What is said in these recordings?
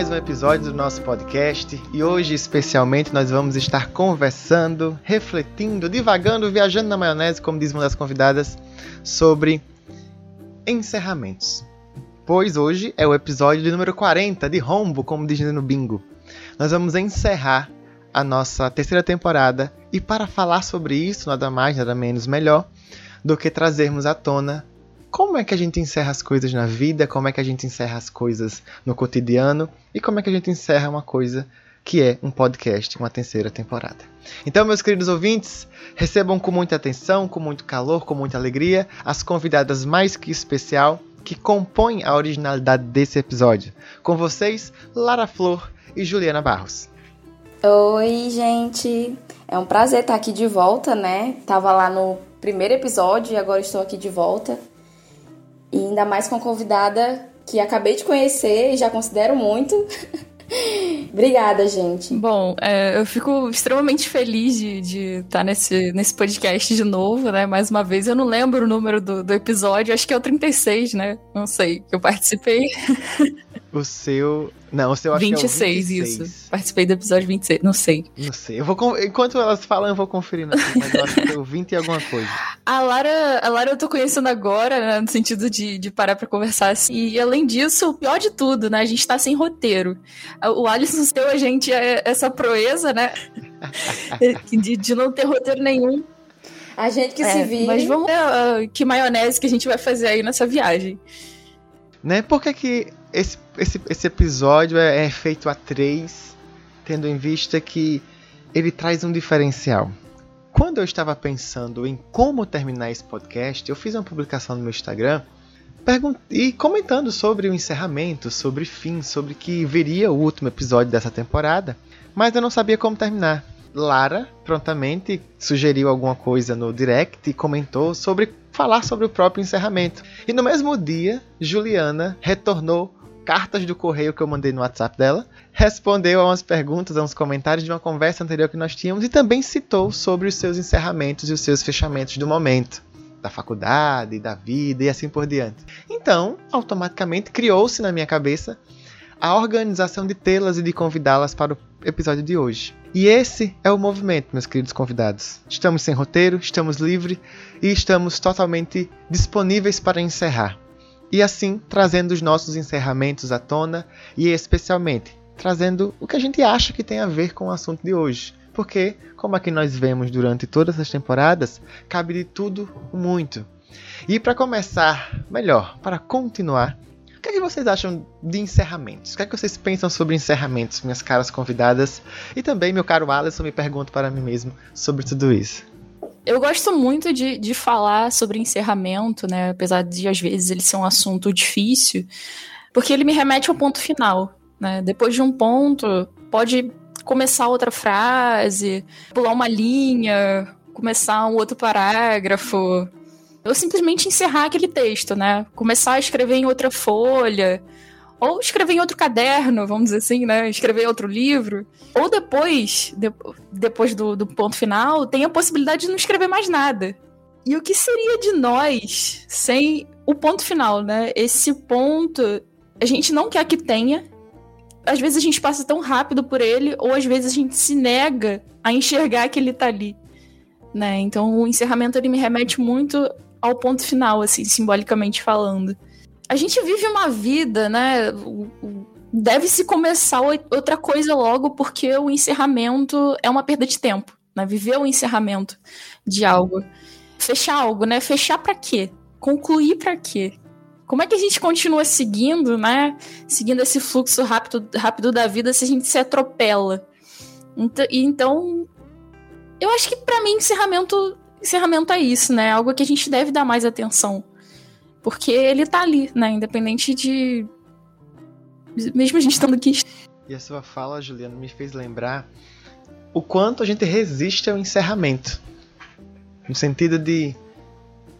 mais um episódio do nosso podcast e hoje, especialmente, nós vamos estar conversando, refletindo, divagando, viajando na maionese, como diz uma das convidadas, sobre encerramentos. Pois hoje é o episódio de número 40 de Rombo, como diz no bingo. Nós vamos encerrar a nossa terceira temporada e para falar sobre isso, nada mais, nada menos melhor do que trazermos à tona como é que a gente encerra as coisas na vida, como é que a gente encerra as coisas no cotidiano e como é que a gente encerra uma coisa que é um podcast, uma terceira temporada. Então, meus queridos ouvintes, recebam com muita atenção, com muito calor, com muita alegria as convidadas mais que especial que compõem a originalidade desse episódio. Com vocês, Lara Flor e Juliana Barros. Oi, gente. É um prazer estar aqui de volta, né? Tava lá no primeiro episódio e agora estou aqui de volta. E ainda mais com a convidada que acabei de conhecer e já considero muito. Obrigada, gente. Bom, é, eu fico extremamente feliz de, estar tá nesse, nesse podcast de novo, né? Mais uma vez, eu não lembro o número do, do episódio, acho que é o 36, né? Não sei, que eu participei. O seu. Não, o seu acho 26, que é o 26, isso. Participei do episódio 26, não sei. Não sei. Eu vou, enquanto elas falam, eu vou conferindo aqui, mas eu acho que é o 20 e alguma coisa. A Lara, a Lara eu tô conhecendo agora, né, no sentido de, de parar pra conversar assim. E além disso, o pior de tudo, né? A gente tá sem roteiro. O Alisson deu a gente é, essa proeza, né? de, de não ter roteiro nenhum. A gente que é, se vira. Mas vamos ver uh, que maionese que a gente vai fazer aí nessa viagem. Né? Por que, que esse, esse, esse episódio é, é feito a três, tendo em vista que ele traz um diferencial? Quando eu estava pensando em como terminar esse podcast, eu fiz uma publicação no meu Instagram e comentando sobre o encerramento, sobre fim, sobre que viria o último episódio dessa temporada, mas eu não sabia como terminar. Lara prontamente sugeriu alguma coisa no direct e comentou sobre falar sobre o próprio encerramento. E no mesmo dia, Juliana retornou cartas do correio que eu mandei no WhatsApp dela, respondeu a umas perguntas, a uns comentários de uma conversa anterior que nós tínhamos e também citou sobre os seus encerramentos e os seus fechamentos do momento, da faculdade, da vida e assim por diante. Então, automaticamente criou-se na minha cabeça a organização de tê-las e de convidá-las para o episódio de hoje. E esse é o movimento, meus queridos convidados. Estamos sem roteiro, estamos livres e estamos totalmente disponíveis para encerrar. E assim, trazendo os nossos encerramentos à tona e especialmente trazendo o que a gente acha que tem a ver com o assunto de hoje. Porque, como aqui nós vemos durante todas as temporadas, cabe de tudo muito. E para começar, melhor, para continuar, o que, é que vocês acham de encerramentos? O que, é que vocês pensam sobre encerramentos, minhas caras convidadas? E também, meu caro Alisson, me pergunto para mim mesmo sobre tudo isso. Eu gosto muito de, de falar sobre encerramento, né? Apesar de às vezes ele ser um assunto difícil, porque ele me remete ao ponto final, né? Depois de um ponto, pode começar outra frase, pular uma linha, começar um outro parágrafo, eu simplesmente encerrar aquele texto, né? Começar a escrever em outra folha, ou escrever em outro caderno, vamos dizer assim, né? Escrever outro livro. Ou depois, de, depois do, do ponto final, tem a possibilidade de não escrever mais nada. E o que seria de nós sem o ponto final, né? Esse ponto a gente não quer que tenha. Às vezes a gente passa tão rápido por ele, ou às vezes a gente se nega a enxergar que ele tá ali. Né? Então o encerramento ele me remete muito ao ponto final, assim, simbolicamente falando. A gente vive uma vida, né? Deve-se começar outra coisa logo, porque o encerramento é uma perda de tempo, né? Viver o encerramento de algo. Fechar algo, né? Fechar para quê? Concluir para quê? Como é que a gente continua seguindo, né? Seguindo esse fluxo rápido, rápido da vida se a gente se atropela? Então, então eu acho que para mim encerramento encerramento é isso, né? Algo que a gente deve dar mais atenção. Porque ele tá ali, né? Independente de. Mesmo a gente estando aqui. E a sua fala, Juliana, me fez lembrar o quanto a gente resiste ao encerramento. No sentido de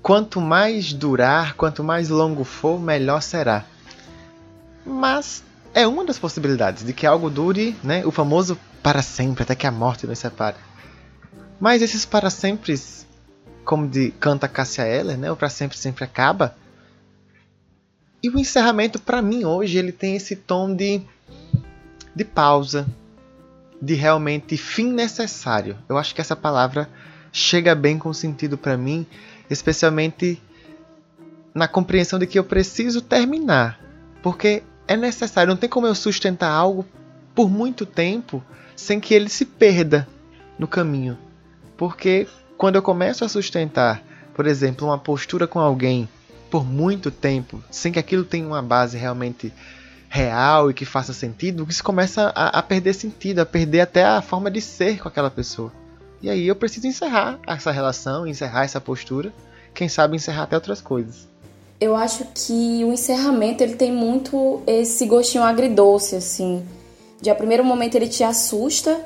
quanto mais durar, quanto mais longo for, melhor será. Mas é uma das possibilidades de que algo dure, né? O famoso para sempre, até que a morte nos separe. Mas esses para sempre como de canta Cássia Eller, né? O Pra Sempre Sempre Acaba. E o encerramento, para mim, hoje, ele tem esse tom de, de pausa, de realmente fim necessário. Eu acho que essa palavra chega bem com sentido para mim, especialmente na compreensão de que eu preciso terminar, porque é necessário, não tem como eu sustentar algo por muito tempo sem que ele se perda no caminho. Porque quando eu começo a sustentar, por exemplo, uma postura com alguém por muito tempo, sem que aquilo tenha uma base realmente real e que faça sentido, isso começa a, a perder sentido, a perder até a forma de ser com aquela pessoa. E aí eu preciso encerrar essa relação, encerrar essa postura, quem sabe encerrar até outras coisas. Eu acho que o encerramento ele tem muito esse gostinho agridoce, assim. De a primeiro momento ele te assusta,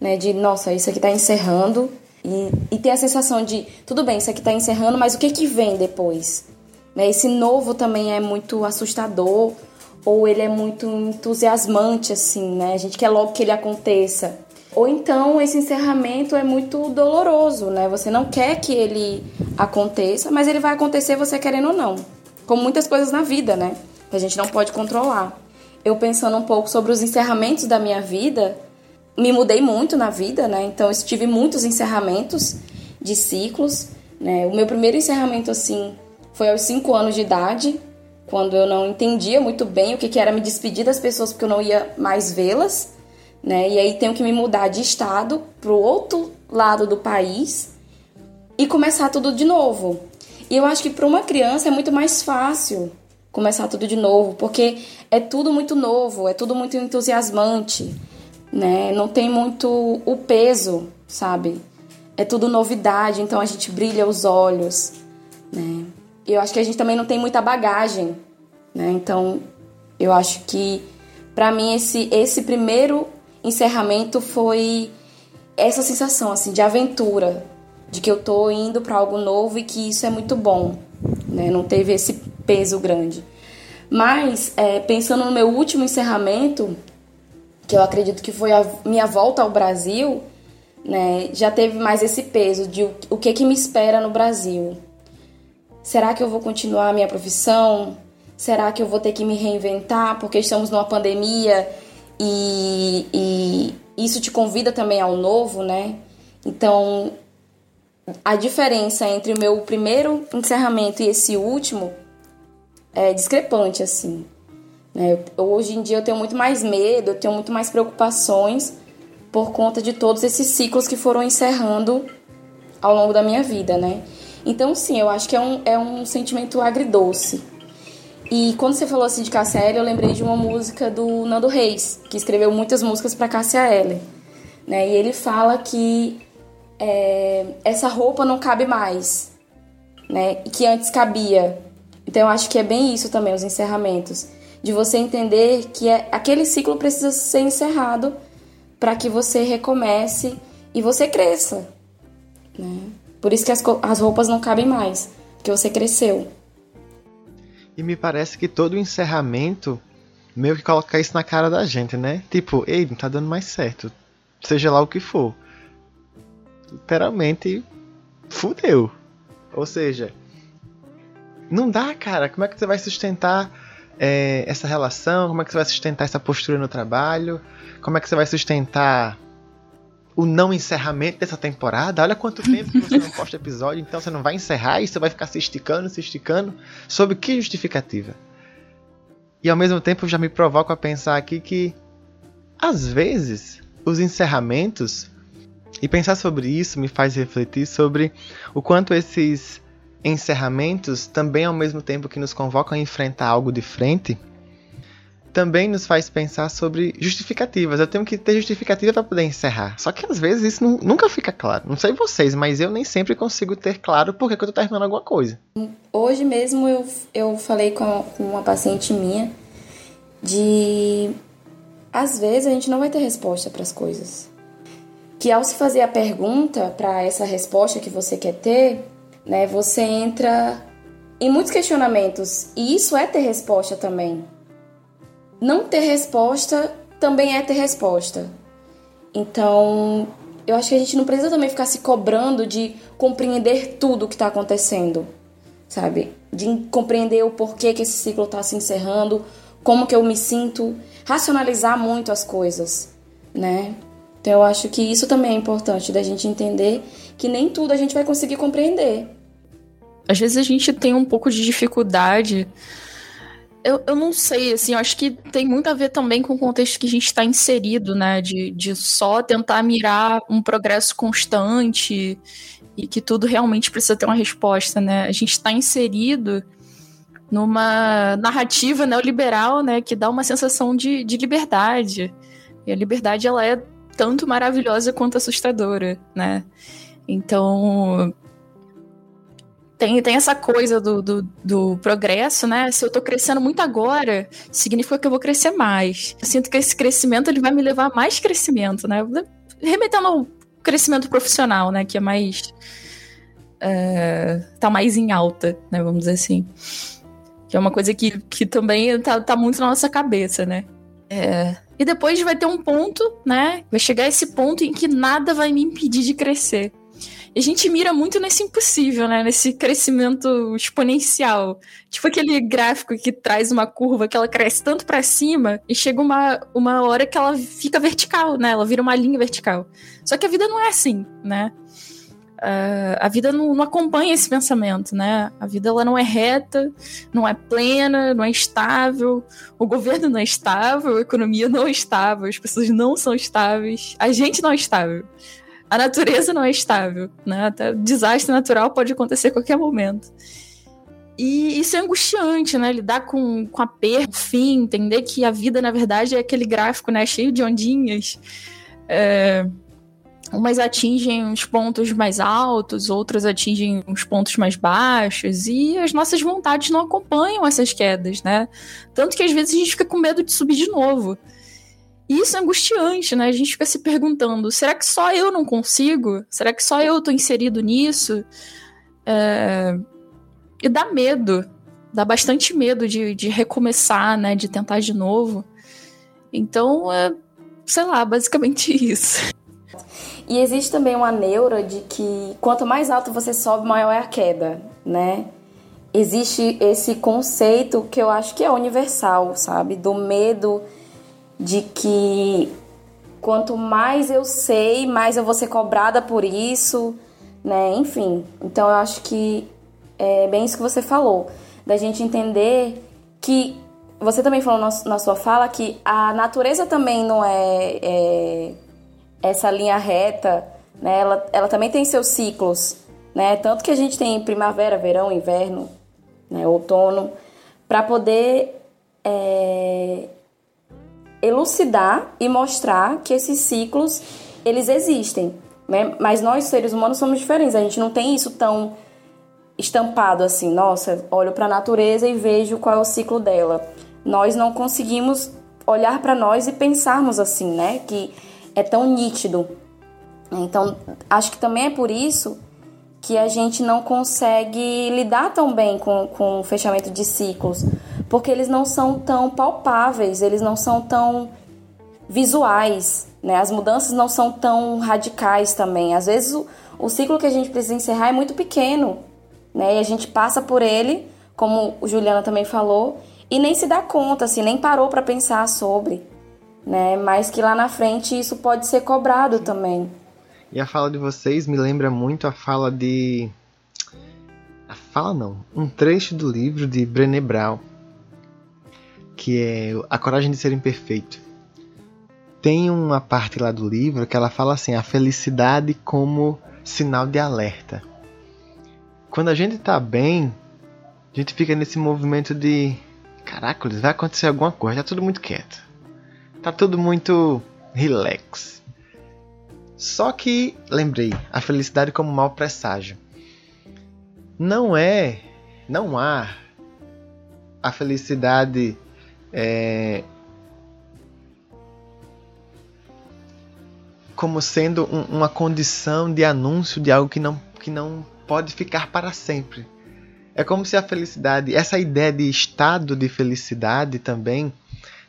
né? De nossa, isso aqui tá encerrando. E, e tem a sensação de, tudo bem, isso aqui tá encerrando, mas o que que vem depois? Né? Esse novo também é muito assustador, ou ele é muito entusiasmante, assim, né? A gente quer logo que ele aconteça. Ou então esse encerramento é muito doloroso, né? Você não quer que ele aconteça, mas ele vai acontecer você querendo ou não. Como muitas coisas na vida, né? Que a gente não pode controlar. Eu pensando um pouco sobre os encerramentos da minha vida, me mudei muito na vida, né? Então eu tive muitos encerramentos de ciclos, né? O meu primeiro encerramento assim foi aos 5 anos de idade, quando eu não entendia muito bem o que, que era me despedir das pessoas porque eu não ia mais vê-las né? E aí tenho que me mudar de estado para o outro lado do país e começar tudo de novo. E eu acho que para uma criança é muito mais fácil começar tudo de novo, porque é tudo muito novo, é tudo muito entusiasmante, né? Não tem muito o peso, sabe? É tudo novidade, então a gente brilha os olhos, né? Eu acho que a gente também não tem muita bagagem, né? Então, eu acho que para mim esse esse primeiro encerramento foi essa sensação assim de aventura, de que eu tô indo para algo novo e que isso é muito bom, né? Não teve esse peso grande. Mas é, pensando no meu último encerramento, que eu acredito que foi a minha volta ao Brasil, né? Já teve mais esse peso de o, o que que me espera no Brasil. Será que eu vou continuar a minha profissão? Será que eu vou ter que me reinventar porque estamos numa pandemia e, e isso te convida também ao novo, né? Então, a diferença entre o meu primeiro encerramento e esse último é discrepante, assim. Né? Hoje em dia eu tenho muito mais medo, eu tenho muito mais preocupações por conta de todos esses ciclos que foram encerrando ao longo da minha vida, né? Então, sim, eu acho que é um, é um sentimento agridoce. E quando você falou assim de Cássia Eller, eu lembrei de uma música do Nando Reis, que escreveu muitas músicas para Cássia Eller. Né? E ele fala que é, essa roupa não cabe mais, né? E que antes cabia. Então eu acho que é bem isso também, os encerramentos. De você entender que é, aquele ciclo precisa ser encerrado para que você recomece e você cresça. Né? Por isso que as, as roupas não cabem mais, porque você cresceu. E me parece que todo o encerramento meio que coloca isso na cara da gente, né? Tipo, ei, não tá dando mais certo. Seja lá o que for. Literalmente, fudeu. Ou seja, não dá, cara. Como é que você vai sustentar é, essa relação? Como é que você vai sustentar essa postura no trabalho? Como é que você vai sustentar o não encerramento dessa temporada. Olha quanto tempo que você não posta episódio, então você não vai encerrar e você vai ficar se esticando, se esticando. Sob que justificativa? E ao mesmo tempo já me provoco a pensar aqui que às vezes os encerramentos e pensar sobre isso me faz refletir sobre o quanto esses encerramentos também ao mesmo tempo que nos convocam a enfrentar algo de frente, também nos faz pensar sobre justificativas. Eu tenho que ter justificativa para poder encerrar. Só que às vezes isso nunca fica claro. Não sei vocês, mas eu nem sempre consigo ter claro por que, eu tô terminando alguma coisa. Hoje mesmo eu, eu falei com, com uma paciente minha de. Às vezes a gente não vai ter resposta para as coisas. Que ao se fazer a pergunta para essa resposta que você quer ter, né, você entra em muitos questionamentos. E isso é ter resposta também não ter resposta também é ter resposta. Então, eu acho que a gente não precisa também ficar se cobrando de compreender tudo o que está acontecendo. sabe? De compreender o porquê que esse ciclo está se encerrando, como que eu me sinto, racionalizar muito as coisas, né? Então eu acho que isso também é importante da gente entender que nem tudo a gente vai conseguir compreender. Às vezes a gente tem um pouco de dificuldade. Eu, eu não sei, assim, eu acho que tem muito a ver também com o contexto que a gente está inserido, né? De, de só tentar mirar um progresso constante e que tudo realmente precisa ter uma resposta, né? A gente está inserido numa narrativa neoliberal, né, que dá uma sensação de, de liberdade. E a liberdade, ela é tanto maravilhosa quanto assustadora, né? Então, tem, tem essa coisa do, do, do, progresso, né? Se eu tô crescendo muito agora, significa que eu vou crescer mais. Eu sinto que esse crescimento ele vai me levar a mais crescimento, né? Remetendo ao crescimento profissional, né? Que é mais. Uh, tá mais em alta, né? Vamos dizer assim. Que é uma coisa que, que também tá, tá muito na nossa cabeça, né? É. E depois vai ter um ponto, né? Vai chegar esse ponto em que nada vai me impedir de crescer. A gente mira muito nesse impossível, né? Nesse crescimento exponencial. Tipo aquele gráfico que traz uma curva que ela cresce tanto para cima e chega uma, uma hora que ela fica vertical, né? Ela vira uma linha vertical. Só que a vida não é assim, né? Uh, a vida não, não, acompanha esse pensamento, né? A vida ela não é reta, não é plena, não é estável, o governo não é estável, a economia não é estável, as pessoas não são estáveis, a gente não é estável, a natureza não é estável, né? Até desastre natural pode acontecer a qualquer momento. E isso é angustiante, né? Lidar com, com a perda, fim, entender que a vida, na verdade, é aquele gráfico, né? Cheio de ondinhas. É umas atingem os pontos mais altos, outras atingem os pontos mais baixos, e as nossas vontades não acompanham essas quedas, né? Tanto que às vezes a gente fica com medo de subir de novo. E isso é angustiante, né? A gente fica se perguntando: será que só eu não consigo? Será que só eu tô inserido nisso? É... E dá medo, dá bastante medo de, de recomeçar, né? De tentar de novo. Então, é, sei lá, basicamente isso. E existe também uma neura de que quanto mais alto você sobe, maior é a queda, né? Existe esse conceito que eu acho que é universal, sabe? Do medo de que quanto mais eu sei, mais eu vou ser cobrada por isso, né? Enfim, então eu acho que é bem isso que você falou, da gente entender que você também falou na sua fala que a natureza também não é, é essa linha reta, né, ela, ela também tem seus ciclos, né? Tanto que a gente tem primavera, verão, inverno, né, outono, para poder é, elucidar e mostrar que esses ciclos eles existem, né? Mas nós seres humanos somos diferentes. A gente não tem isso tão estampado assim. Nossa, olho para a natureza e vejo qual é o ciclo dela. Nós não conseguimos olhar para nós e pensarmos assim, né? Que é tão nítido. Então, acho que também é por isso que a gente não consegue lidar tão bem com, com o fechamento de ciclos, porque eles não são tão palpáveis, eles não são tão visuais, né? As mudanças não são tão radicais também. Às vezes o, o ciclo que a gente precisa encerrar é muito pequeno, né? E a gente passa por ele, como o Juliana também falou, e nem se dá conta, assim, nem parou para pensar sobre né? Mas que lá na frente isso pode ser cobrado também. E a fala de vocês me lembra muito a fala de. A fala não, um trecho do livro de Brené Brown, que é A Coragem de Ser Imperfeito. Tem uma parte lá do livro que ela fala assim: a felicidade como sinal de alerta. Quando a gente tá bem, a gente fica nesse movimento de caraca, vai acontecer alguma coisa, tá tudo muito quieto. Tá tudo muito relax. Só que, lembrei, a felicidade como mau presságio. Não é, não há a felicidade é, como sendo um, uma condição de anúncio de algo que não, que não pode ficar para sempre. É como se a felicidade, essa ideia de estado de felicidade também,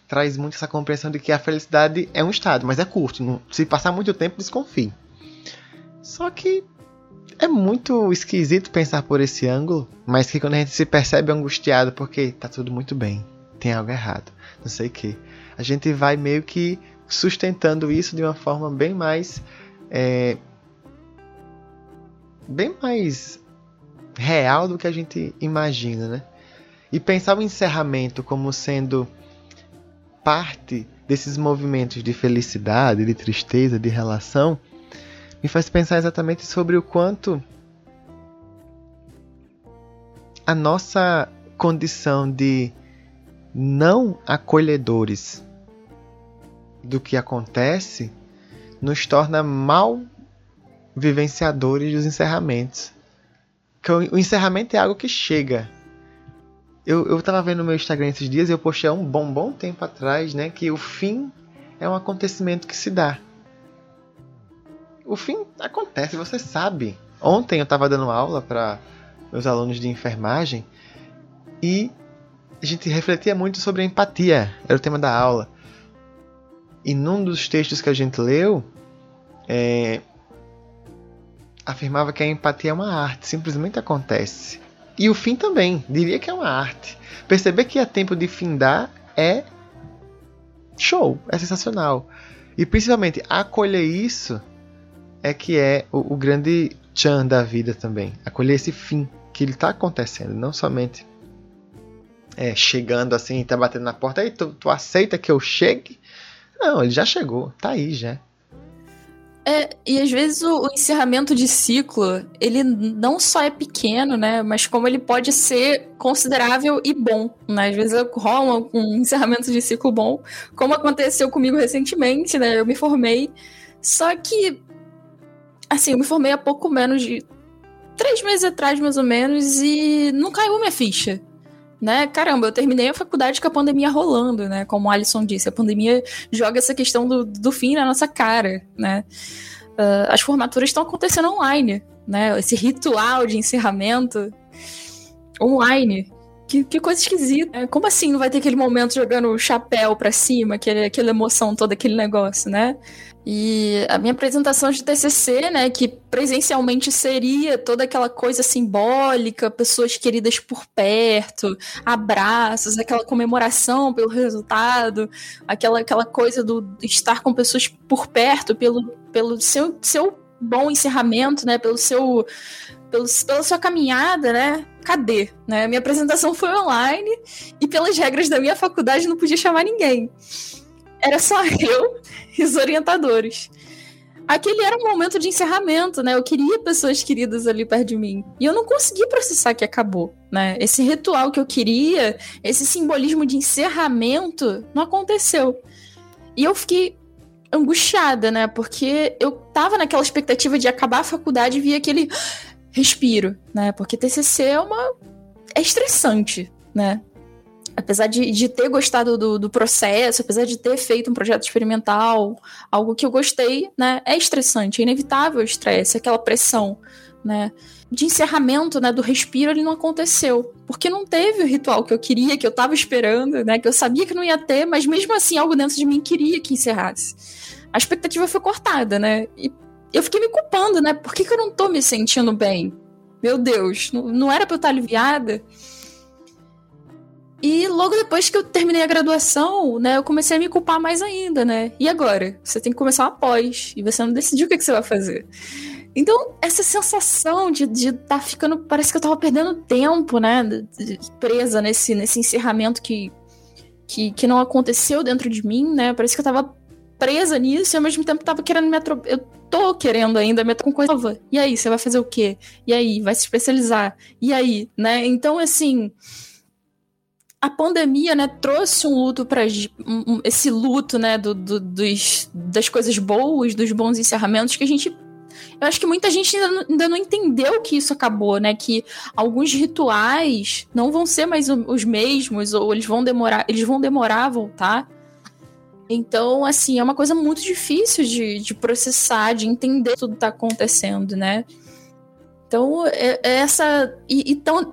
traz muito essa compreensão de que a felicidade é um estado, mas é curto. Não, se passar muito tempo, desconfie. Só que é muito esquisito pensar por esse ângulo, mas que quando a gente se percebe angustiado porque tá tudo muito bem, tem algo errado, não sei o que, a gente vai meio que sustentando isso de uma forma bem mais é, bem mais real do que a gente imagina, né? E pensar o encerramento como sendo parte desses movimentos de felicidade, de tristeza, de relação, me faz pensar exatamente sobre o quanto a nossa condição de não acolhedores do que acontece nos torna mal vivenciadores dos encerramentos. Que o, encerramento é algo que chega. Eu, eu tava vendo no meu Instagram esses dias e eu postei há um bom, bom tempo atrás, né? Que o fim é um acontecimento que se dá. O fim acontece, você sabe. Ontem eu estava dando aula para meus alunos de enfermagem e a gente refletia muito sobre a empatia, era o tema da aula. E num dos textos que a gente leu, é, afirmava que a empatia é uma arte, simplesmente acontece. E o fim também, diria que é uma arte. Perceber que é tempo de findar é show, é sensacional. E principalmente acolher isso é que é o, o grande chan da vida também. Acolher esse fim que ele está acontecendo, não somente é, chegando assim, tá batendo na porta, aí tu, tu aceita que eu chegue? Não, ele já chegou, tá aí já. É, e às vezes o, o, encerramento de ciclo, ele não só é pequeno, né? Mas como ele pode ser considerável e bom, né? Às vezes rola um encerramento de ciclo bom, como aconteceu comigo recentemente, né? Eu me formei, só que, assim, eu me formei há pouco menos de três meses atrás, mais ou menos, e não caiu minha ficha né? Caramba, eu terminei a faculdade com a pandemia rolando, né? Como o Alisson disse, a pandemia joga essa questão do, do fim na nossa cara, né? Uh, as formaturas estão acontecendo online, né? Esse ritual de encerramento online. Que, que coisa esquisita. Como assim não vai ter aquele momento jogando o chapéu pra cima, aquele, aquela emoção toda, aquele negócio, né? E a minha apresentação de TCC, né, que presencialmente seria toda aquela coisa simbólica, pessoas queridas por perto, abraços, aquela comemoração pelo resultado, aquela, aquela coisa do estar com pessoas por perto, pelo, pelo seu, seu bom encerramento, né, pelo seu pela sua caminhada, né? Cadê? Né? Minha apresentação foi online e pelas regras da minha faculdade não podia chamar ninguém. Era só eu e os orientadores. Aquele era um momento de encerramento, né? Eu queria pessoas queridas ali perto de mim. E eu não consegui processar que acabou, né? Esse ritual que eu queria, esse simbolismo de encerramento, não aconteceu. E eu fiquei angustiada, né? Porque eu tava naquela expectativa de acabar a faculdade e vir aquele respiro, né? Porque TCC é uma é estressante, né? apesar de, de ter gostado do, do, processo, apesar de ter feito um projeto experimental, algo que eu gostei, né, é estressante, é inevitável o estresse, aquela pressão, né, de encerramento, né, do respiro, ele não aconteceu, porque não teve o ritual que eu queria, que eu tava esperando, né, que eu sabia que não ia ter, mas mesmo assim algo dentro de mim queria que encerrasse. A expectativa foi cortada, né, e eu fiquei me culpando, né, por que, que eu não tô me sentindo bem? Meu Deus, não, não era pra eu estar aliviada? E logo depois que eu terminei a graduação, né, eu comecei a me culpar mais ainda, né? E agora? Você tem que começar uma pós e você não decidiu o que, que você vai fazer. Então, essa sensação de estar tá ficando. Parece que eu tava perdendo tempo, né? Presa nesse, nesse encerramento que, que, que não aconteceu dentro de mim, né? Parece que eu tava presa nisso e ao mesmo tempo tava querendo me atropelar. Eu tô querendo ainda me com coisa nova. E aí, você vai fazer o quê? E aí, vai se especializar? E aí, né? Então, assim a pandemia, né, trouxe um luto para um, esse luto, né, do, do, dos, das coisas boas, dos bons encerramentos que a gente eu acho que muita gente ainda não, ainda não, entendeu que isso acabou, né? Que alguns rituais não vão ser mais os mesmos, ou eles vão demorar, eles vão demorar a voltar. Então, assim, é uma coisa muito difícil de, de processar, de entender tudo que tá acontecendo, né? Então, é, é essa. E estão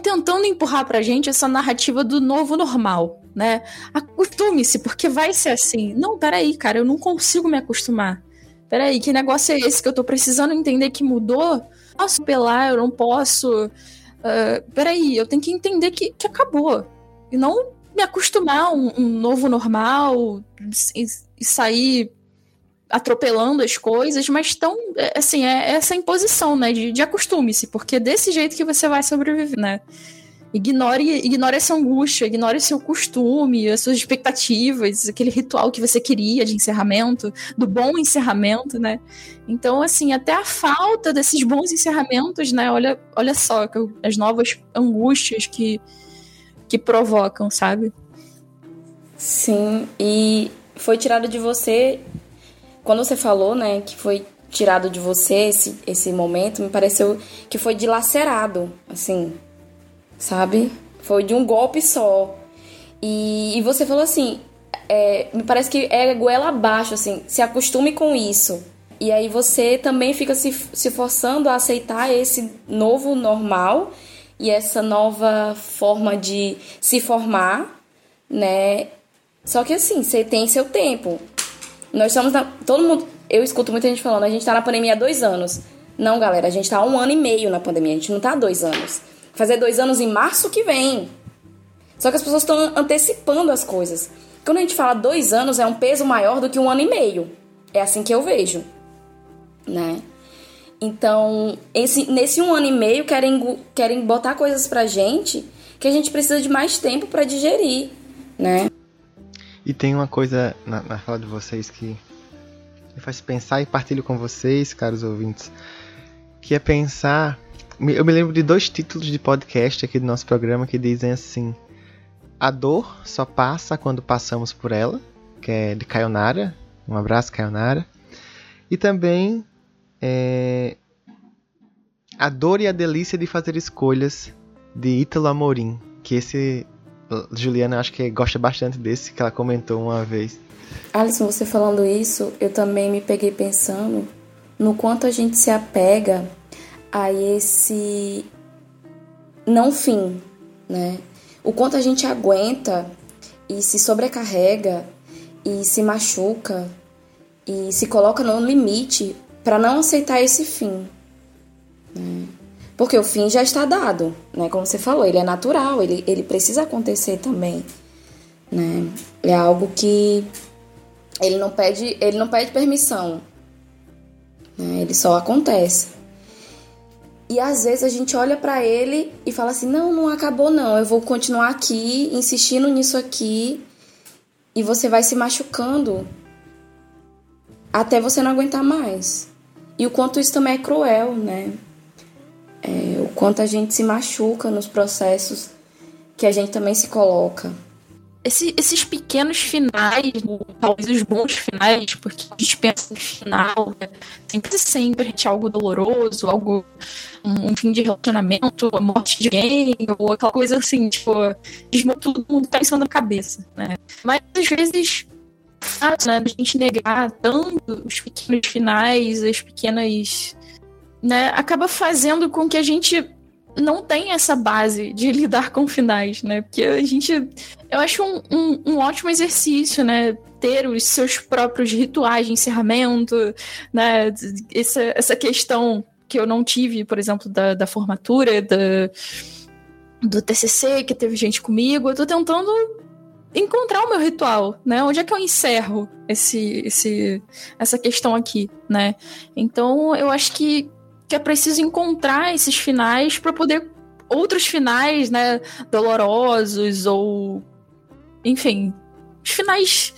tentando empurrar pra gente essa narrativa do novo normal, né? Acostume-se, porque vai ser assim. Não, peraí, cara, eu não consigo me acostumar. Peraí, que negócio é esse que eu tô precisando entender que mudou posso pelar, eu não posso. Uh, peraí, eu tenho que entender que, que acabou. E não me acostumar a um, um novo normal e, e, sair atropelando as coisas, mas tão, é, assim, é essa imposição, né, de, de acostume-se, porque é desse jeito que você vai sobreviver, né. Ignore, ignore essa angústia, ignore seu costume, as suas expectativas, aquele ritual que você queria de encerramento, do bom encerramento, né? Então, assim, até a falta desses bons encerramentos, né? Olha, olha só as novas angústias que, que provocam, sabe? Sim, e foi tirado de você quando você falou, né, que foi tirado de você esse, esse momento, me pareceu que foi dilacerado, assim, sabe? Foi de um golpe só. E, e você falou assim, é, me parece que é goela abaixo, assim, se acostume com isso. E aí você também fica se, se forçando a aceitar esse novo normal e essa nova forma de se formar, né? Só que assim, você tem seu tempo. Nós estamos na. Todo mundo. Eu escuto muita gente falando, a gente tá na pandemia há dois anos. Não, galera, a gente tá há um ano e meio na pandemia, a gente não tá há dois anos fazer dois anos em março que vem. Só que as pessoas estão antecipando as coisas. Quando a gente fala dois anos, é um peso maior do que um ano e meio. É assim que eu vejo, né? Então, esse, nesse um ano e meio, querem, querem botar coisas pra gente que a gente precisa de mais tempo para digerir, né? E tem uma coisa na, na fala de vocês que me faz pensar e partilho com vocês, caros ouvintes, que é pensar eu me lembro de dois títulos de podcast aqui do nosso programa que dizem assim: A dor só passa quando passamos por ela, que é de Kayonara. Um abraço, Kayonara. E também é, A dor e a delícia de fazer escolhas, de Ítalo Amorim. Que esse. Juliana acho que gosta bastante desse, que ela comentou uma vez. Alisson, você falando isso, eu também me peguei pensando no quanto a gente se apega a esse não fim, né? O quanto a gente aguenta e se sobrecarrega e se machuca e se coloca no limite para não aceitar esse fim. Né? Porque o fim já está dado, né? Como você falou, ele é natural, ele, ele precisa acontecer também, né? É algo que ele não pede, ele não pede permissão, né? Ele só acontece. E às vezes a gente olha para ele e fala assim: não, não acabou, não, eu vou continuar aqui, insistindo nisso aqui. E você vai se machucando até você não aguentar mais. E o quanto isso também é cruel, né? É, o quanto a gente se machuca nos processos que a gente também se coloca. Esse, esses pequenos finais, talvez os bons finais, porque a gente pensa no final, né? sempre sempre algo doloroso, algo um, um, fim de relacionamento, a morte de alguém, ou aquela coisa assim, tipo, todo mundo tá em cima da cabeça, né? Mas às vezes fácil, né, a gente negar tanto os pequenos finais, as pequenas. né, acaba fazendo com que a gente não tenha essa base de lidar com finais, né? Porque a gente. Eu acho um, um, um ótimo exercício, né? Ter os seus próprios rituais de encerramento, né? Essa, essa questão que eu não tive, por exemplo, da, da formatura, da, do TCC, que teve gente comigo. Eu tô tentando encontrar o meu ritual, né? Onde é que eu encerro esse, esse, essa questão aqui, né? Então, eu acho que, que é preciso encontrar esses finais para poder outros finais, né, dolorosos ou enfim, os finais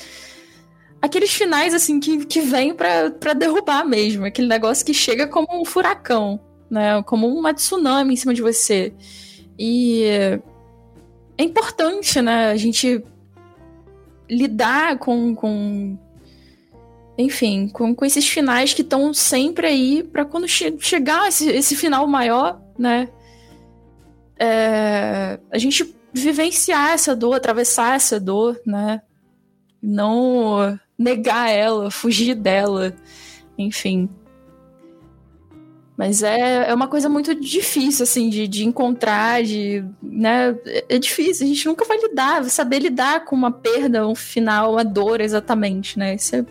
aqueles finais, assim, que, que vêm para derrubar mesmo. Aquele negócio que chega como um furacão, né? Como uma tsunami em cima de você. E é importante, né? A gente lidar com, com enfim, com, com esses finais que estão sempre aí para quando che chegar esse, esse final maior, né? É, a gente vivenciar essa dor, atravessar essa dor, né? Não negar ela, fugir dela, enfim. Mas é, é uma coisa muito difícil, assim, de, de encontrar, de, né, é difícil, a gente nunca vai lidar, saber lidar com uma perda, um final, uma dor exatamente, né, isso é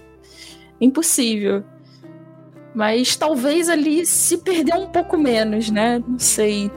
impossível. Mas talvez ali se perder um pouco menos, né? Não sei.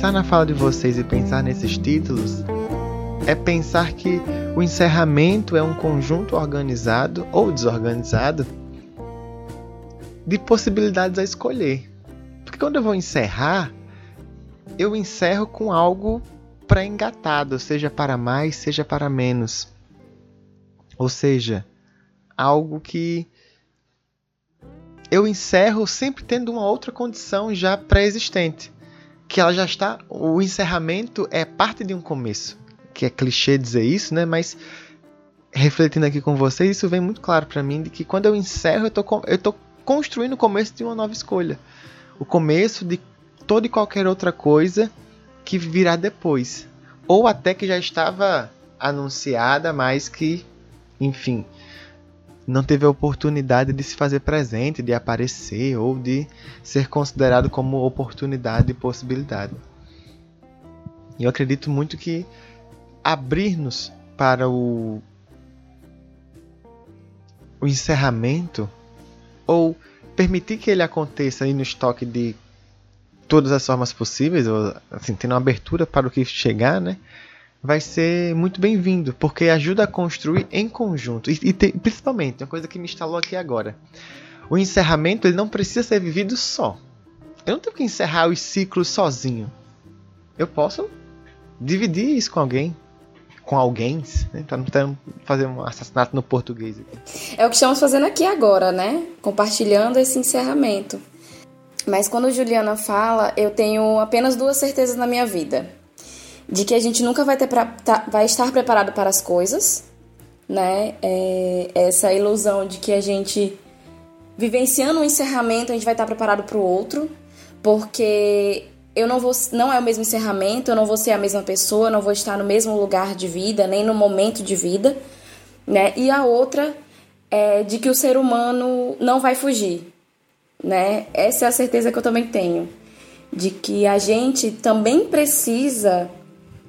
Pensar na fala de vocês e pensar nesses títulos é pensar que o encerramento é um conjunto organizado ou desorganizado de possibilidades a escolher. Porque quando eu vou encerrar, eu encerro com algo pré-engatado, seja para mais, seja para menos. Ou seja, algo que eu encerro sempre tendo uma outra condição já pré-existente que ela já está. O encerramento é parte de um começo. Que é clichê dizer isso, né? Mas refletindo aqui com vocês, isso vem muito claro para mim de que quando eu encerro, eu tô, eu tô construindo o começo de uma nova escolha. O começo de toda e qualquer outra coisa que virá depois. Ou até que já estava anunciada, mas que, enfim, não teve a oportunidade de se fazer presente, de aparecer ou de ser considerado como oportunidade e possibilidade. Eu acredito muito que abrir-nos para o, o encerramento ou permitir que ele aconteça aí no estoque de todas as formas possíveis, ou assim, tendo uma abertura para o que chegar, né? Vai ser muito bem-vindo, porque ajuda a construir em conjunto. E, e tem, principalmente, uma coisa que me instalou aqui agora. O encerramento ele não precisa ser vivido só. Eu não tenho que encerrar os ciclos sozinho. Eu posso dividir isso com alguém. Com alguém, né? Pra não fazer um assassinato no português. É o que estamos fazendo aqui agora, né? Compartilhando esse encerramento. Mas quando Juliana fala, eu tenho apenas duas certezas na minha vida de que a gente nunca vai, ter pra, tá, vai estar preparado para as coisas, né? É, essa ilusão de que a gente, vivenciando um encerramento, a gente vai estar preparado para o outro, porque eu não vou, não é o mesmo encerramento, eu não vou ser a mesma pessoa, eu não vou estar no mesmo lugar de vida, nem no momento de vida, né? E a outra é de que o ser humano não vai fugir, né? Essa é a certeza que eu também tenho, de que a gente também precisa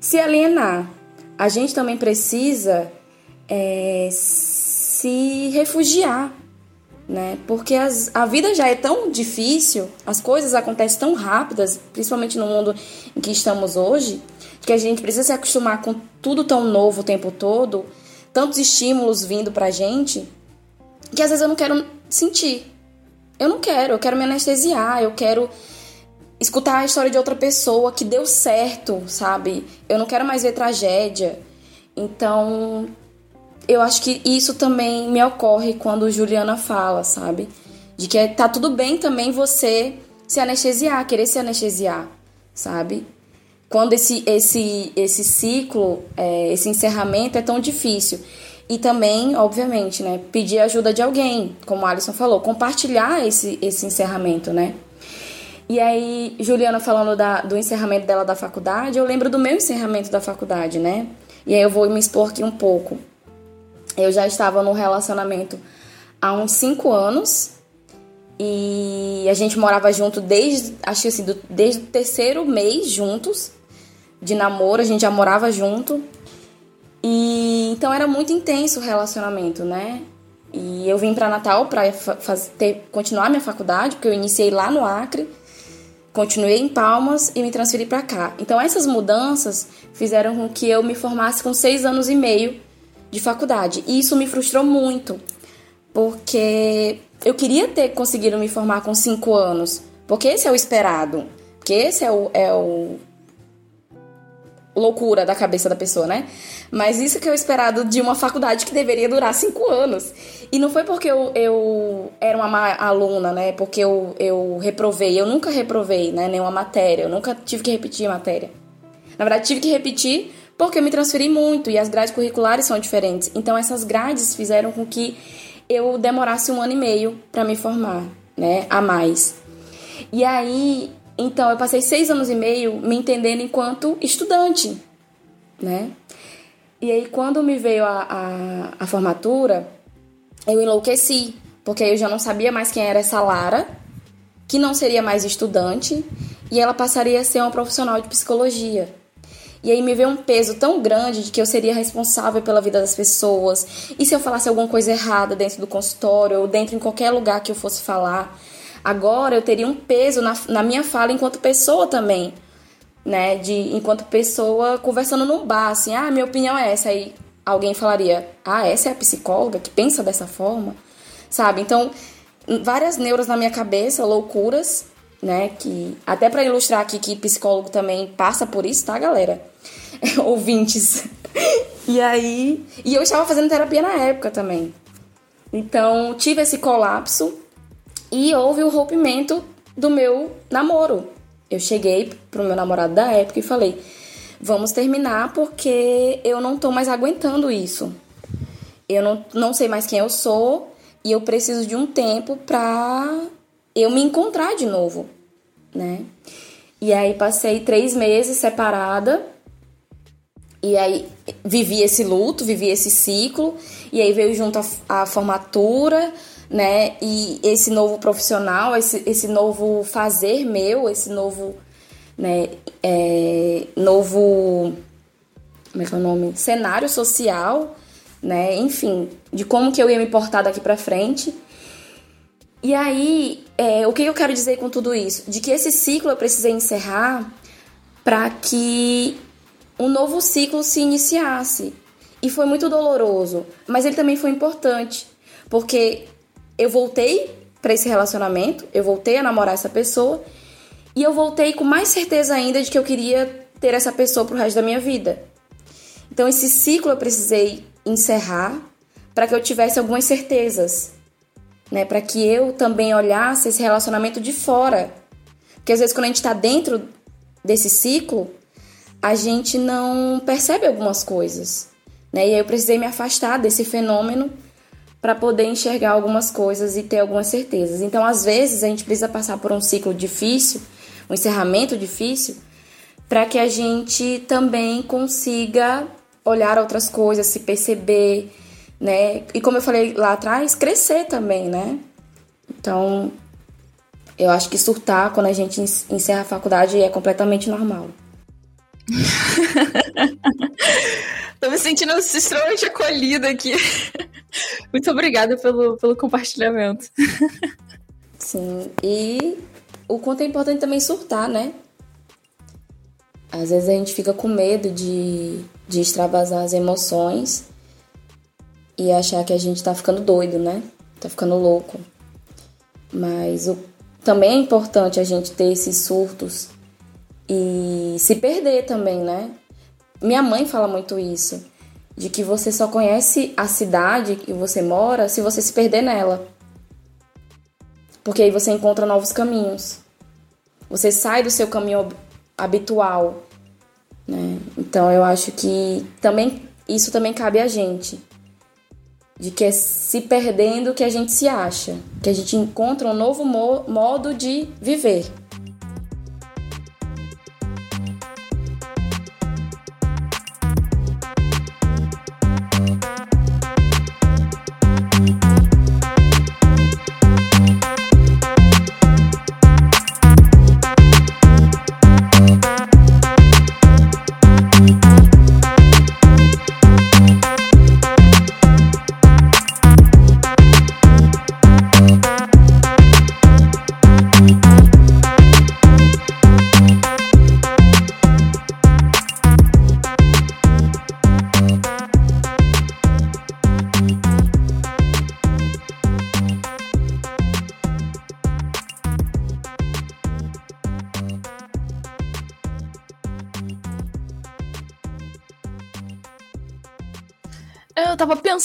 se alienar. A gente também precisa é, se refugiar, né? Porque as, a vida já é tão difícil, as coisas acontecem tão rápidas, principalmente no mundo em que estamos hoje, que a gente precisa se acostumar com tudo tão novo o tempo todo, tantos estímulos vindo pra gente, que às vezes eu não quero sentir. Eu não quero, eu quero me anestesiar, eu quero escutar a história de outra pessoa que deu certo, sabe? Eu não quero mais ver tragédia. Então, eu acho que isso também me ocorre quando Juliana fala, sabe? De que tá tudo bem também você se anestesiar, querer se anestesiar, sabe? Quando esse, esse, esse ciclo, é, esse encerramento é tão difícil. E também, obviamente, né, pedir ajuda de alguém, como a Alison falou, compartilhar esse, esse encerramento, né? E aí, Juliana falando da, do encerramento dela da faculdade, eu lembro do meu encerramento da faculdade, né? E aí eu vou me expor aqui um pouco. Eu já estava no relacionamento há uns cinco anos e a gente morava junto desde, acho que assim, do, desde o terceiro mês juntos de namoro, a gente já morava junto. E então era muito intenso o relacionamento, né? E eu vim para Natal para continuar minha faculdade, porque eu iniciei lá no Acre continuei em Palmas e me transferi para cá. Então essas mudanças fizeram com que eu me formasse com seis anos e meio de faculdade. E isso me frustrou muito, porque eu queria ter conseguido me formar com cinco anos, porque esse é o esperado, porque esse é o, é o loucura da cabeça da pessoa, né? Mas isso que o esperado de uma faculdade que deveria durar cinco anos. E não foi porque eu, eu era uma má aluna, né? Porque eu, eu reprovei. Eu nunca reprovei, né? Nenhuma matéria. Eu nunca tive que repetir a matéria. Na verdade, tive que repetir porque eu me transferi muito e as grades curriculares são diferentes. Então, essas grades fizeram com que eu demorasse um ano e meio para me formar, né? A mais. E aí, então, eu passei seis anos e meio me entendendo enquanto estudante, né? E aí, quando me veio a, a, a formatura, eu enlouqueci, porque eu já não sabia mais quem era essa Lara, que não seria mais estudante, e ela passaria a ser uma profissional de psicologia. E aí me veio um peso tão grande de que eu seria responsável pela vida das pessoas. E se eu falasse alguma coisa errada dentro do consultório ou dentro em qualquer lugar que eu fosse falar, agora eu teria um peso na, na minha fala enquanto pessoa também né? De enquanto pessoa conversando no bar, assim, ah, minha opinião é essa. Aí alguém falaria, ah, essa é a psicóloga que pensa dessa forma, sabe? Então, várias neuras na minha cabeça, loucuras, né? Que até para ilustrar aqui que psicólogo também passa por isso, tá, galera? Ouvintes. e aí, e eu estava fazendo terapia na época também. Então, tive esse colapso e houve o rompimento do meu namoro, eu cheguei pro meu namorado da época e falei: vamos terminar porque eu não tô mais aguentando isso. Eu não, não sei mais quem eu sou e eu preciso de um tempo pra eu me encontrar de novo, né? E aí passei três meses separada. E aí vivi esse luto, vivi esse ciclo. E aí veio junto a, a formatura, né? E esse novo profissional, esse, esse novo fazer meu, esse novo, né? É, novo, como é que é o nome? Cenário social, né? Enfim, de como que eu ia me portar daqui para frente. E aí, é, o que eu quero dizer com tudo isso? De que esse ciclo eu precisei encerrar para que um novo ciclo se iniciasse. E foi muito doloroso, mas ele também foi importante, porque eu voltei para esse relacionamento, eu voltei a namorar essa pessoa e eu voltei com mais certeza ainda de que eu queria ter essa pessoa pro resto da minha vida. Então esse ciclo eu precisei encerrar para que eu tivesse algumas certezas, né, para que eu também olhasse esse relacionamento de fora. Porque às vezes quando a gente está dentro desse ciclo, a gente não percebe algumas coisas, né? E aí eu precisei me afastar desse fenômeno para poder enxergar algumas coisas e ter algumas certezas. Então, às vezes, a gente precisa passar por um ciclo difícil, um encerramento difícil, para que a gente também consiga olhar outras coisas, se perceber, né? E como eu falei lá atrás, crescer também, né? Então, eu acho que surtar quando a gente encerra a faculdade é completamente normal. Tô me sentindo extremamente acolhida aqui. Muito obrigada pelo, pelo compartilhamento. Sim, e o quanto é importante também surtar, né? Às vezes a gente fica com medo de, de extravasar as emoções e achar que a gente tá ficando doido, né? Tá ficando louco. Mas o, também é importante a gente ter esses surtos e se perder também, né? Minha mãe fala muito isso de que você só conhece a cidade que você mora se você se perder nela. Porque aí você encontra novos caminhos. Você sai do seu caminho habitual, né? Então eu acho que também isso também cabe a gente. De que é se perdendo que a gente se acha, que a gente encontra um novo mo modo de viver.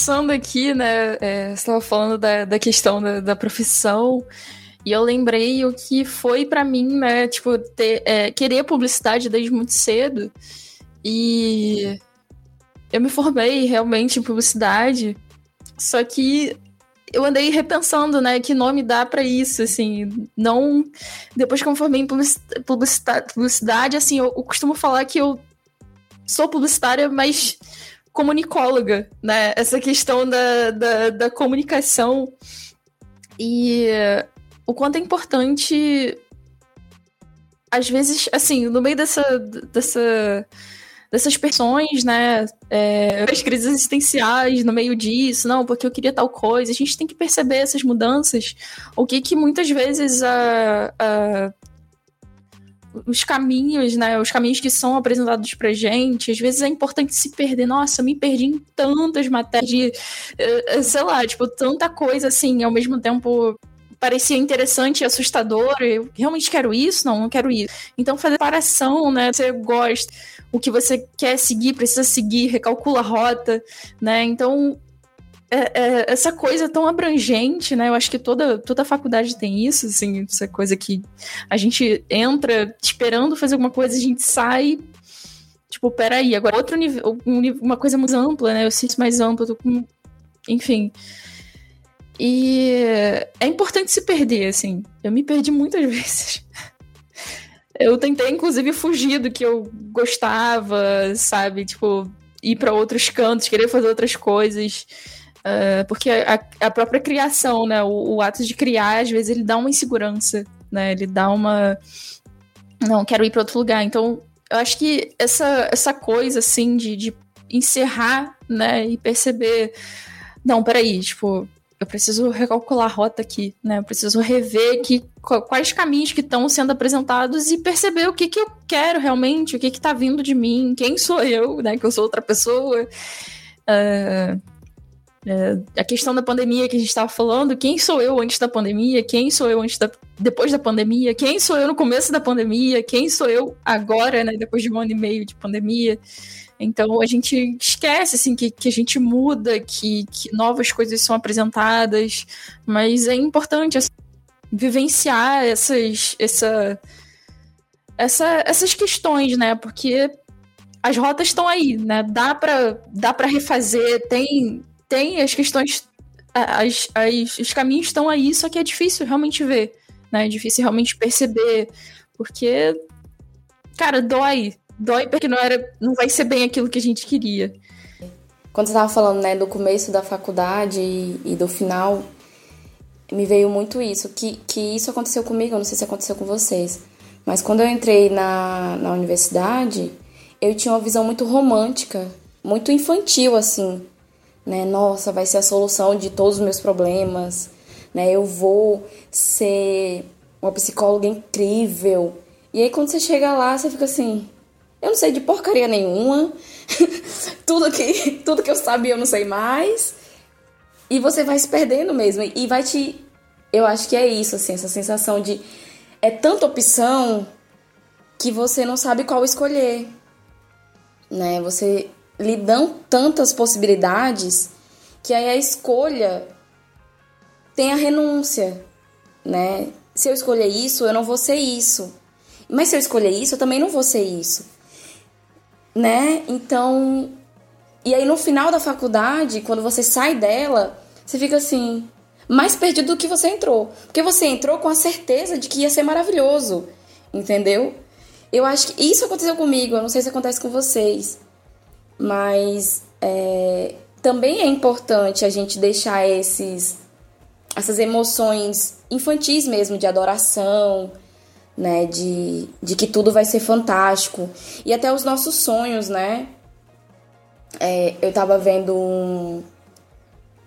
Pensando aqui, né? É, você tava falando da, da questão da, da profissão. E eu lembrei o que foi para mim, né? Tipo, ter, é, querer publicidade desde muito cedo. E eu me formei realmente em publicidade. Só que eu andei repensando, né, que nome dá para isso, assim, não... Depois que eu me formei em publicidade, publicidade assim, eu, eu costumo falar que eu sou publicitária, mas comunicóloga, né, essa questão da, da, da comunicação. E o quanto é importante, às vezes, assim, no meio dessa, dessa, dessas pressões, né, é, as crises existenciais no meio disso, não, porque eu queria tal coisa, a gente tem que perceber essas mudanças, o que que muitas vezes a, a os caminhos, né? Os caminhos que são apresentados pra gente, às vezes é importante se perder. Nossa, eu me perdi em tantas matérias, de, eh, sei lá, tipo, tanta coisa assim, ao mesmo tempo parecia interessante e assustador. Eu realmente quero isso? Não, não quero isso. Então, fazer separação, né? Você gosta, o que você quer seguir, precisa seguir, recalcula a rota, né? Então, é, é, essa coisa tão abrangente, né? Eu acho que toda, toda faculdade tem isso, assim, essa coisa que a gente entra esperando fazer alguma coisa, a gente sai. Tipo, peraí, agora outro nível, uma coisa mais ampla, né? Eu sinto mais ampla, tô com. Enfim. E é importante se perder, assim. Eu me perdi muitas vezes. Eu tentei, inclusive, fugir do que eu gostava, sabe? Tipo, ir para outros cantos, querer fazer outras coisas. Uh, porque a, a, própria criação, né? O, o, ato de criar, às vezes, ele dá uma insegurança, né? Ele dá uma. Não, quero ir para outro lugar. Então, eu acho que essa, essa coisa, assim, de, de encerrar, né? E perceber. Não, peraí, tipo, eu preciso recalcular a rota aqui, né? Eu preciso rever que, quais caminhos que estão sendo apresentados e perceber o que, que eu quero realmente, o que está vindo de mim, quem sou eu, né? Que eu sou outra pessoa. Uh, uh, a questão da pandemia que a gente estava falando, quem sou eu antes da pandemia, quem sou eu antes da, depois da pandemia, quem sou eu no começo da pandemia, quem sou eu agora, né? Depois de um ano e meio de pandemia. Então a gente esquece assim que, que a gente muda, que, que novas coisas são apresentadas, mas é importante assim, vivenciar essas, essa, essa, essas questões, né? Porque as rotas estão aí, né? Dá para dá para refazer, tem tem as questões as, as, os caminhos estão aí, só que é difícil realmente ver, né? É difícil realmente perceber, porque cara, dói, dói porque não era, não vai ser bem aquilo que a gente queria. Quando você estava falando, né, do começo da faculdade e, e, do final, me veio muito isso, que, que isso aconteceu comigo, eu não sei se aconteceu com vocês, mas quando eu entrei na, na universidade, eu tinha uma visão muito romântica, muito infantil, assim, né, nossa, vai ser a solução de todos os meus problemas, né, eu vou ser uma psicóloga incrível, e aí quando você chega lá, você fica assim, eu não sei de porcaria nenhuma. tudo, que, tudo que eu sabia eu não sei mais. E você vai se perdendo mesmo. E vai te. Eu acho que é isso, assim, essa sensação de. É tanta opção que você não sabe qual escolher. Né? Você lhe dão tantas possibilidades que aí a escolha tem a renúncia, né? Se eu escolher isso, eu não vou ser isso. Mas se eu escolher isso, eu também não vou ser isso né? Então, e aí no final da faculdade, quando você sai dela, você fica assim, mais perdido do que você entrou. Porque você entrou com a certeza de que ia ser maravilhoso, entendeu? Eu acho que isso aconteceu comigo, eu não sei se acontece com vocês, mas é, também é importante a gente deixar esses, essas emoções infantis mesmo, de adoração, né? De, de que tudo vai ser fantástico. E até os nossos sonhos, né? É, eu tava vendo um,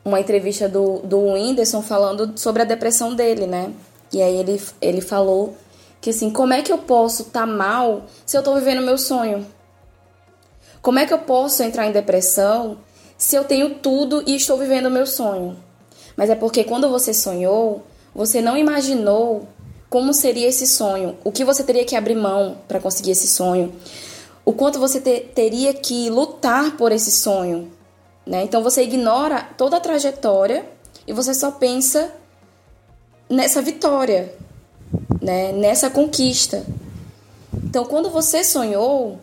uma entrevista do, do Whindersson falando sobre a depressão dele, né? E aí ele, ele falou que assim, como é que eu posso estar tá mal se eu tô vivendo meu sonho? Como é que eu posso entrar em depressão se eu tenho tudo e estou vivendo o meu sonho? Mas é porque quando você sonhou, você não imaginou como seria esse sonho, o que você teria que abrir mão para conseguir esse sonho, o quanto você te, teria que lutar por esse sonho, Né? Então você ignora toda a trajetória e você só pensa nessa vitória, né? nessa conquista. Então, quando você sonhou,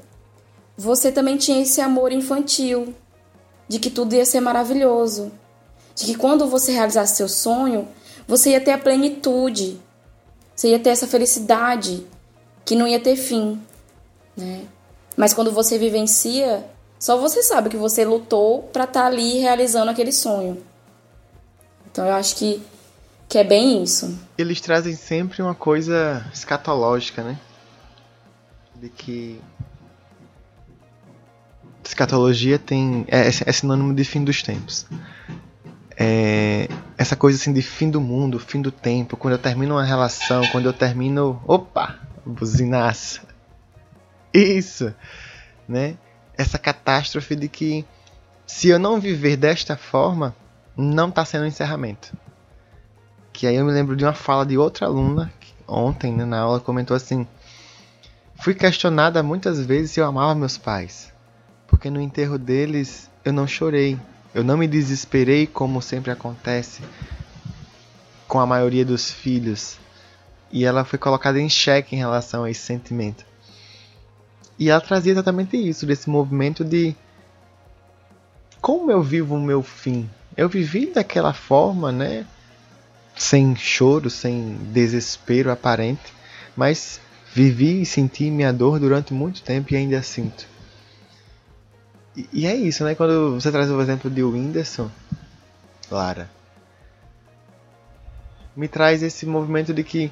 você também tinha esse amor infantil, de que tudo ia ser maravilhoso, de que quando você realizasse seu sonho, você ia ter a plenitude, você ia ter essa felicidade que não ia ter fim, né? Mas quando você vivencia, só você sabe que você lutou para estar tá ali realizando aquele sonho. Então eu acho que que é bem isso. Eles trazem sempre uma coisa escatológica, né? De que escatologia tem é, é sinônimo de fim dos tempos. É, essa coisa assim de fim do mundo, fim do tempo, quando eu termino uma relação, quando eu termino, opa, buzinaça. Isso, né? Essa catástrofe de que se eu não viver desta forma, não está sendo um encerramento. Que aí eu me lembro de uma fala de outra aluna que ontem né, na aula comentou assim: Fui questionada muitas vezes se eu amava meus pais porque no enterro deles eu não chorei, eu não me desesperei como sempre acontece com a maioria dos filhos. E ela foi colocada em xeque em relação a esse sentimento. E ela trazia exatamente isso, desse movimento de como eu vivo o meu fim. Eu vivi daquela forma, né? Sem choro, sem desespero aparente, mas vivi e senti minha dor durante muito tempo e ainda sinto. E, é isso, né? Quando você traz o exemplo de Whindersson, Lara, me traz esse movimento de que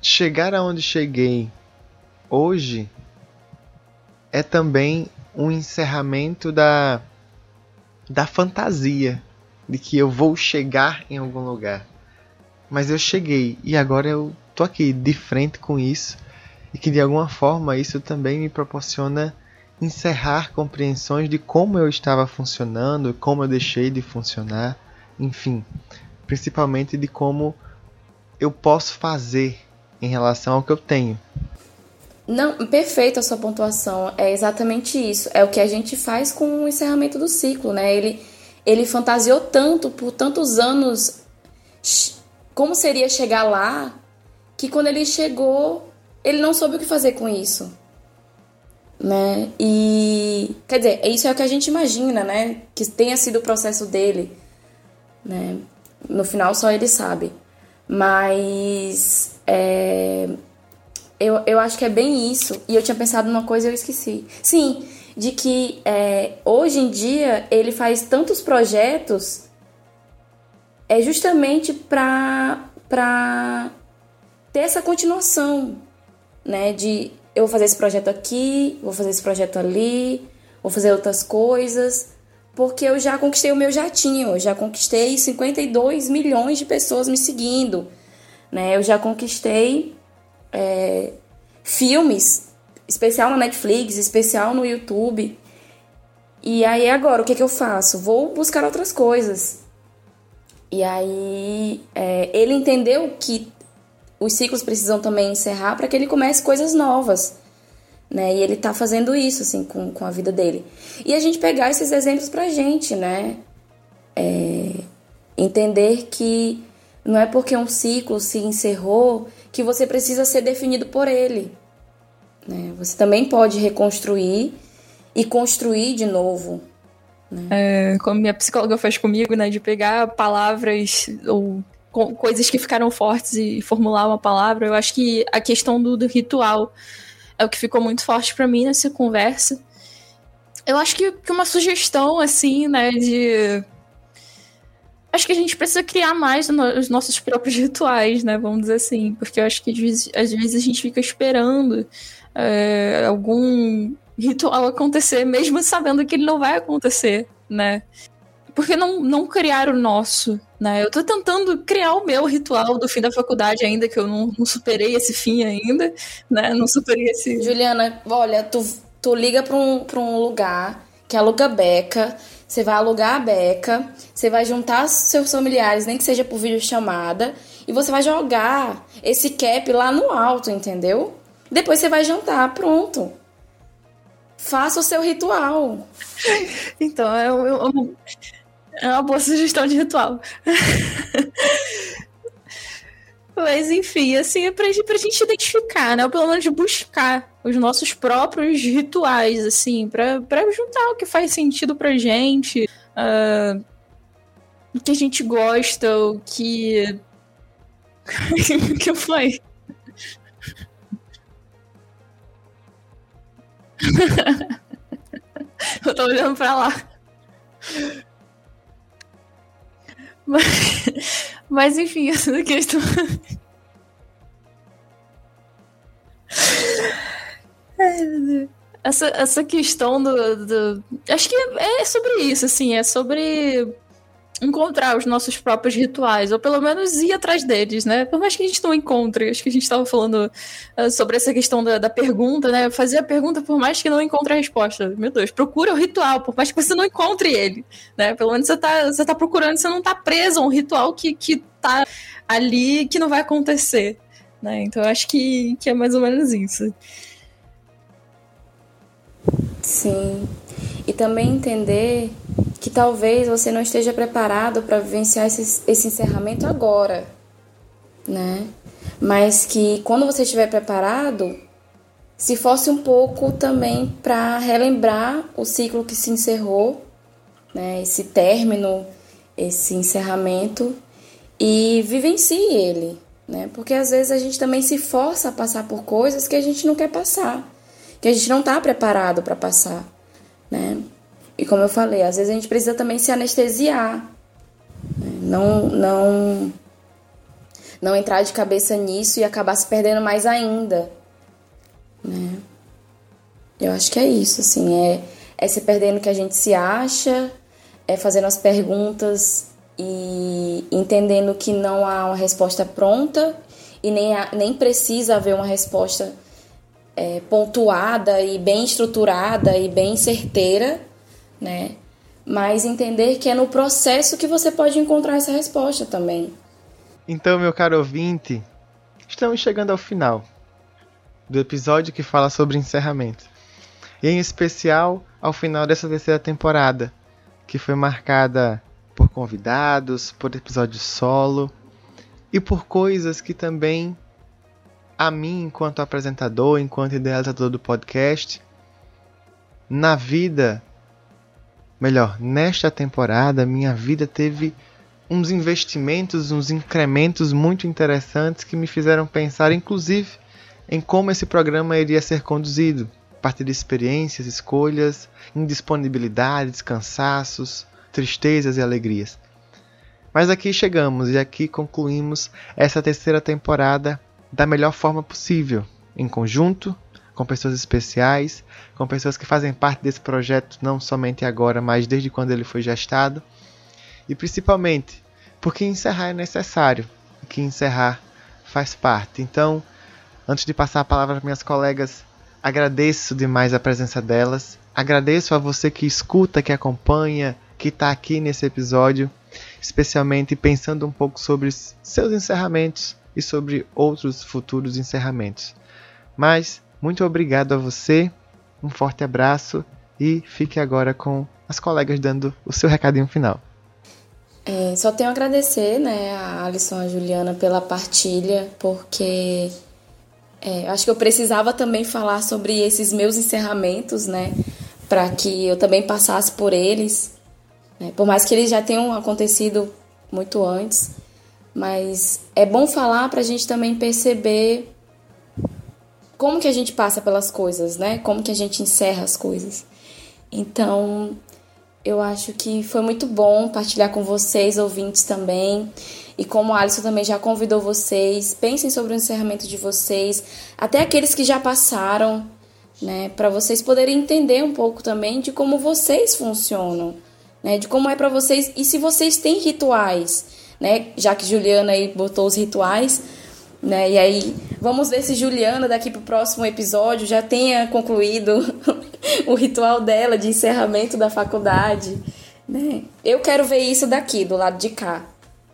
chegar aonde cheguei hoje é também um encerramento da da fantasia de que eu vou chegar em algum lugar. Mas eu cheguei e agora eu tô aqui de frente com isso e que de alguma forma isso também me proporciona encerrar compreensões de como eu estava funcionando, como eu deixei de funcionar, enfim, principalmente de como eu posso fazer em relação ao que eu tenho. Não, perfeita a sua pontuação. É exatamente isso. É o que a gente faz com o encerramento do ciclo, né? Ele, ele fantasiou tanto por tantos anos como seria chegar lá, que quando ele chegou, ele não soube o que fazer com isso né? E quer dizer, isso é o que a gente imagina, né? Que tenha sido o processo dele, né? No final só ele sabe. Mas é, eu, eu acho que é bem isso. E eu tinha pensado numa coisa e eu esqueci. Sim, de que é, hoje em dia ele faz tantos projetos é justamente para ter essa continuação, né? De eu vou fazer esse projeto aqui, vou fazer esse projeto ali, vou fazer outras coisas, porque eu já conquistei o meu jatinho, eu já conquistei 52 milhões de pessoas me seguindo, né? Eu já conquistei é, filmes, especial na Netflix, especial no YouTube. E aí agora, o que, que eu faço? Vou buscar outras coisas. E aí é, ele entendeu que os ciclos precisam também encerrar para que ele comece coisas novas. Né? E ele tá fazendo isso, assim, com, com a vida dele. E a gente pegar esses exemplos pra gente, né? É, entender que não é porque um ciclo se encerrou que você precisa ser definido por ele. Né? Você também pode reconstruir e construir de novo. Né? É, como minha psicóloga faz comigo, né? De pegar palavras ou coisas que ficaram fortes e formular uma palavra. Eu acho que a questão do, do ritual é o que ficou muito forte para mim nessa conversa. Eu acho que, que uma sugestão, assim, né, de. Acho que a gente precisa criar mais os nossos próprios rituais, né? Vamos dizer assim. Porque eu acho que às vezes, às vezes a gente fica esperando é, algum ritual acontecer, mesmo sabendo que ele não vai acontecer, né? Por que não, não criar o nosso? Né? Eu tô tentando criar o meu ritual do fim da faculdade ainda, que eu não, não superei esse fim ainda, né? Não superei esse. Juliana, olha, tu, tu liga pra um, pra um lugar que aluga beca, você vai alugar a beca, você vai juntar seus familiares, nem que seja por videochamada, e você vai jogar esse cap lá no alto, entendeu? Depois você vai jantar, pronto. faça o seu ritual. Então, é, é uma boa sugestão de ritual. Mas enfim, assim, é pra, pra gente identificar, né? Ou pelo menos buscar os nossos próprios rituais, assim, pra, pra juntar o que faz sentido pra gente, uh, o que a gente gosta, o que. o que foi? Eu tô olhando pra lá. Mas, mas enfim, essa questão. essa, essa questão do, do. Acho que é sobre isso, assim, é sobre encontrar os nossos próprios rituais, ou pelo menos ir atrás deles, né? Por mais que a gente não encontre, acho que a gente estava falando uh, sobre essa questão da, da, pergunta, né? Fazer a pergunta por mais que não encontre a resposta. Meu Deus, procura o ritual, por mais que você não encontre ele, né? Pelo menos você está você tá procurando, você não está preso a um ritual que, que tá ali que não vai acontecer, né? Então acho que, que é mais ou menos isso. Sim. E também entender que talvez você não esteja preparado para vivenciar esse, esse encerramento agora, né? Mas que quando você estiver preparado, se fosse um pouco também para relembrar o ciclo que se encerrou, né? Esse término, esse encerramento e vivencie ele, né? Porque às vezes a gente também se força a passar por coisas que a gente não quer passar, que a gente não está preparado para passar né? E como eu falei, às vezes a gente precisa também se anestesiar, né? não, não, não entrar de cabeça nisso e acabar se perdendo mais ainda, né? Eu acho que é isso, assim, é, é se perdendo que a gente se acha, é fazendo as perguntas e entendendo que não há uma resposta pronta e nem, há, nem precisa haver uma resposta é, pontuada e bem estruturada e bem certeira, né? Mas entender que é no processo que você pode encontrar essa resposta também. Então, meu caro ouvinte, estamos chegando ao final do episódio que fala sobre encerramento. E em especial ao final dessa terceira temporada, que foi marcada por convidados, por episódios solo e por coisas que também a mim, enquanto apresentador, enquanto idealizador do podcast, na vida, melhor, nesta temporada, minha vida teve uns investimentos, uns incrementos muito interessantes que me fizeram pensar, inclusive, em como esse programa iria ser conduzido, a partir de experiências, escolhas, indisponibilidades, cansaços, tristezas e alegrias. Mas aqui chegamos e aqui concluímos essa terceira temporada da melhor forma possível, em conjunto, com pessoas especiais, com pessoas que fazem parte desse projeto não somente agora, mas desde quando ele foi gestado, e principalmente porque encerrar é necessário, que encerrar faz parte. Então, antes de passar a palavra para minhas colegas, agradeço demais a presença delas, agradeço a você que escuta, que acompanha, que está aqui nesse episódio, especialmente pensando um pouco sobre seus encerramentos, e sobre outros futuros encerramentos. Mas muito obrigado a você, um forte abraço e fique agora com as colegas dando o seu recadinho final. É, só tenho a agradecer né, a Alisson e a Juliana pela partilha, porque é, acho que eu precisava também falar sobre esses meus encerramentos, né? Para que eu também passasse por eles. Né, por mais que eles já tenham acontecido muito antes. Mas é bom falar para a gente também perceber como que a gente passa pelas coisas, né? Como que a gente encerra as coisas. Então, eu acho que foi muito bom partilhar com vocês, ouvintes também. E como a Alisson também já convidou vocês, pensem sobre o encerramento de vocês, até aqueles que já passaram, né? Para vocês poderem entender um pouco também de como vocês funcionam, né? De como é para vocês e se vocês têm rituais né? Já que Juliana aí botou os rituais, né? E aí vamos ver se Juliana daqui pro próximo episódio já tenha concluído o ritual dela de encerramento da faculdade, né? Eu quero ver isso daqui, do lado de cá,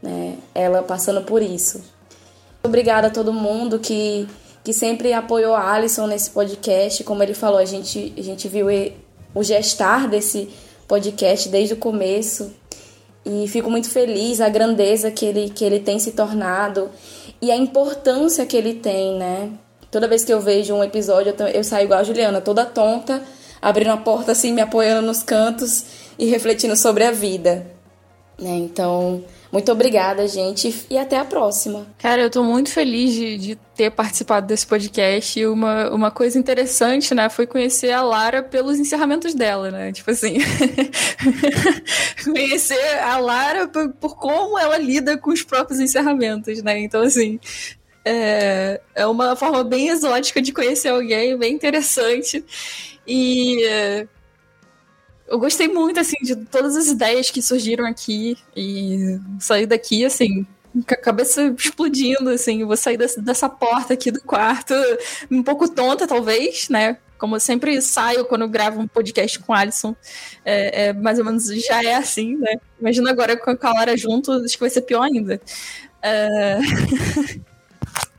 né? Ela passando por isso. Obrigada a todo mundo que que sempre apoiou a Alison nesse podcast. Como ele falou, a gente, a gente viu o gestar desse podcast desde o começo. E fico muito feliz a grandeza que ele, que ele tem se tornado e a importância que ele tem, né? Toda vez que eu vejo um episódio, eu, eu saio igual a Juliana, toda tonta, abrindo a porta assim, me apoiando nos cantos e refletindo sobre a vida. Né? Então, muito obrigada, gente, e até a próxima. Cara, eu tô muito feliz de, de ter participado desse podcast. E uma, uma coisa interessante, né, foi conhecer a Lara pelos encerramentos dela, né? Tipo assim, conhecer a Lara por, por, como ela lida com os próprios encerramentos, né? Então, assim, é, é uma forma bem exótica de conhecer alguém, bem interessante. E eu gostei muito, assim, de todas as ideias que surgiram aqui e saí daqui, assim, com a cabeça explodindo, assim, vou sair dessa, dessa porta aqui do quarto, um pouco tonta, talvez, né? Como eu sempre saio quando gravo um podcast com o Alisson, é, é, mais ou menos já é assim, né? Imagina agora com a Lara junto, acho que vai ser pior ainda. É...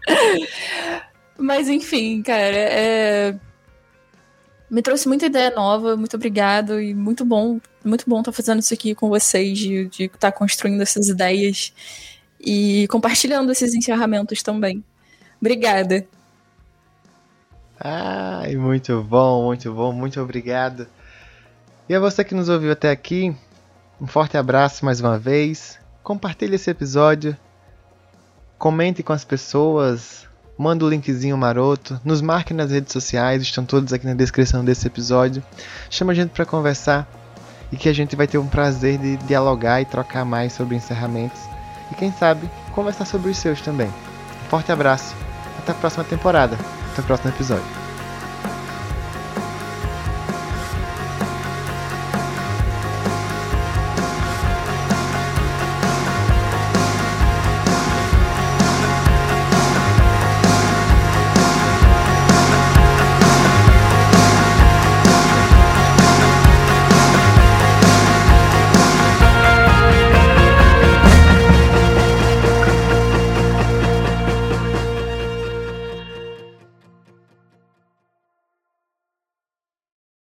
Mas enfim, cara, é me trouxe muita ideia nova, muito obrigado e muito bom, muito bom estar tá fazendo isso aqui com vocês, de estar tá construindo essas ideias e compartilhando esses encerramentos também. Obrigada. Ai, muito bom, muito bom, muito obrigado. E a você que nos ouviu até aqui, um forte abraço mais uma vez. Compartilhe esse episódio. Comente com as pessoas manda o linkzinho maroto, nos marque nas redes sociais, estão todos aqui na descrição desse episódio. Chama a gente para conversar e que a gente vai ter um prazer de dialogar e trocar mais sobre encerramentos e quem sabe conversar sobre os seus também. Um forte abraço, até a próxima temporada, até o próximo episódio.